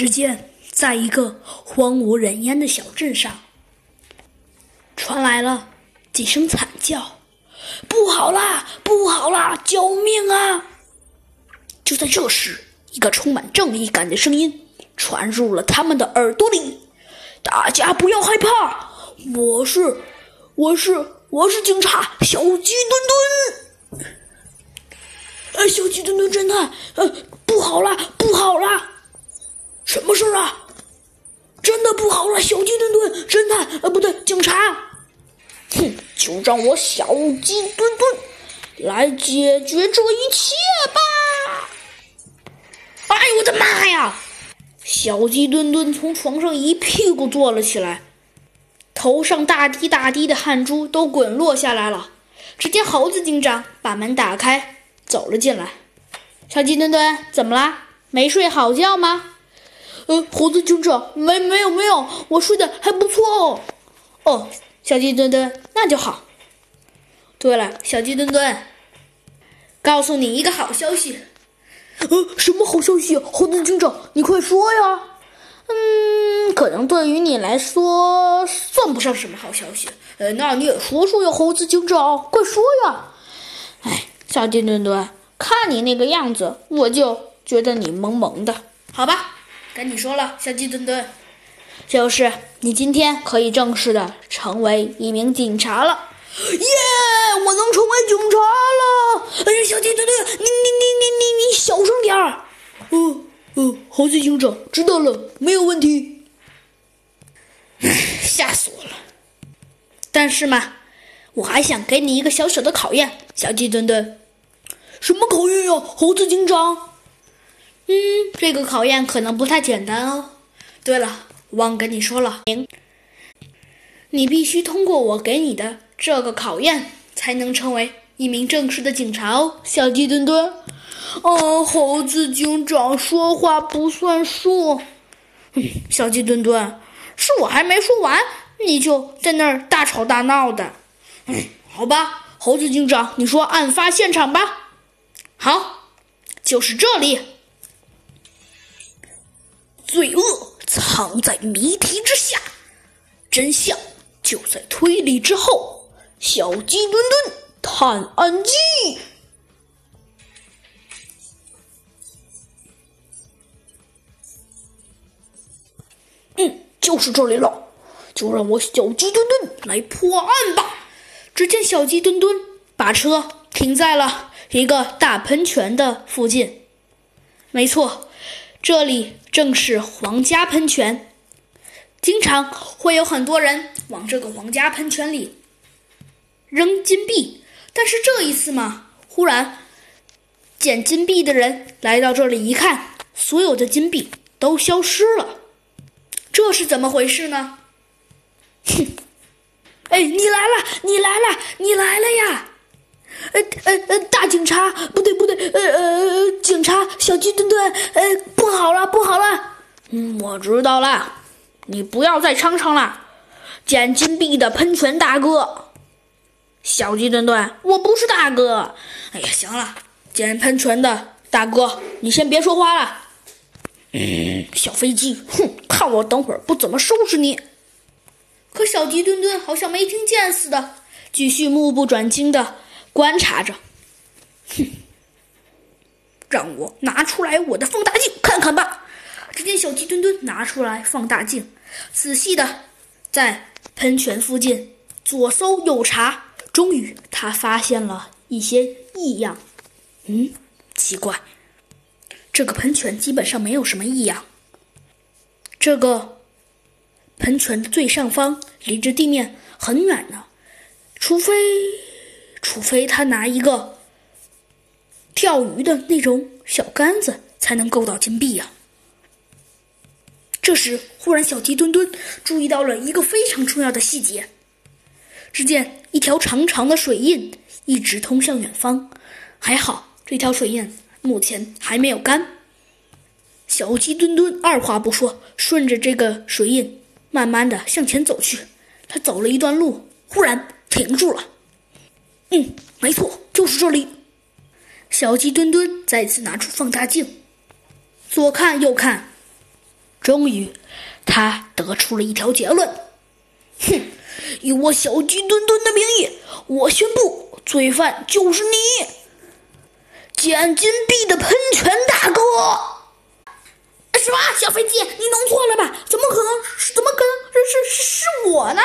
只见在一个荒无人烟的小镇上，传来了几声惨叫：“不好啦，不好啦，救命啊！”就在这时，一个充满正义感的声音传入了他们的耳朵里：“大家不要害怕，我是，我是，我是警察小鸡墩墩。”哎，小鸡墩墩侦探，呃，不好啦，不好啦！什么事啊？真的不好了，小鸡墩墩侦探，呃，不对，警察。哼，就让我小鸡墩墩来解决这一切吧！哎呦我的妈呀！小鸡墩墩从床上一屁股坐了起来，头上大滴大滴的汗珠都滚落下来了。只见猴子警长把门打开，走了进来。小鸡墩墩，怎么啦？没睡好觉吗？呃，猴子警长，没没有没有，我睡得还不错哦。哦，小鸡墩墩，那就好。对了，小鸡墩墩，告诉你一个好消息。呃，什么好消息？猴子警长，你快说呀。嗯，可能对于你来说算不上什么好消息。呃，那你也说说呀，猴子警长，快说呀。哎，小鸡墩墩，看你那个样子，我就觉得你萌萌的，好吧？跟你说了，小鸡墩墩，就是你今天可以正式的成为一名警察了。耶！我能成为警察了！哎呀，小鸡墩墩，你你你你你你小声点儿。嗯嗯，猴子警长知道了，没有问题。吓死我了！但是嘛，我还想给你一个小小的考验，小鸡墩墩。什么考验呀，猴子警长？嗯，这个考验可能不太简单哦。对了，忘跟你说了，你必须通过我给你的这个考验，才能成为一名正式的警察哦，小鸡墩墩。哦，猴子警长说话不算数。小鸡墩墩，是我还没说完，你就在那儿大吵大闹的。嗯，好吧，猴子警长，你说案发现场吧。好，就是这里。罪恶藏在谜题之下，真相就在推理之后。小鸡墩墩探案记，嗯，就是这里了。就让我小鸡墩墩来破案吧。只见小鸡墩墩把车停在了一个大喷泉的附近。没错。这里正是皇家喷泉，经常会有很多人往这个皇家喷泉里扔金币。但是这一次嘛，忽然捡金币的人来到这里一看，所有的金币都消失了，这是怎么回事呢？哼！哎，你来了，你来了，你来了呀！呃呃呃，大警察，不对不对，呃呃，警察小鸡墩墩，呃，不好了不好了，嗯，我知道了，你不要再嚷嚷了，捡金币的喷泉大哥，小鸡墩墩，我不是大哥，哎呀，行了，捡喷泉的大哥，你先别说话了，嗯，小飞机，哼，看我等会儿不怎么收拾你。可小鸡墩墩好像没听见似的，继续目不转睛的。观察着，哼，让我拿出来我的放大镜看看吧。只见小鸡墩墩拿出来放大镜，仔细的在喷泉附近左搜右查，终于他发现了一些异样。嗯，奇怪，这个喷泉基本上没有什么异样。这个喷泉的最上方离着地面很远呢，除非。除非他拿一个钓鱼的那种小杆子，才能够到金币呀。这时，忽然小鸡墩墩注意到了一个非常重要的细节。只见一条长长的水印一直通向远方，还好这条水印目前还没有干。小鸡墩墩二话不说，顺着这个水印慢慢的向前走去。他走了一段路，忽然停住了。嗯没错就是这里。小鸡墩墩再次拿出放大镜左看右看。终于他得出了一条结论。哼以我小鸡墩墩的名义我宣布罪犯就是你。捡金币的喷泉大哥。什么小飞机？你弄错了吧？怎么可能？是怎么可能？是是是我呢？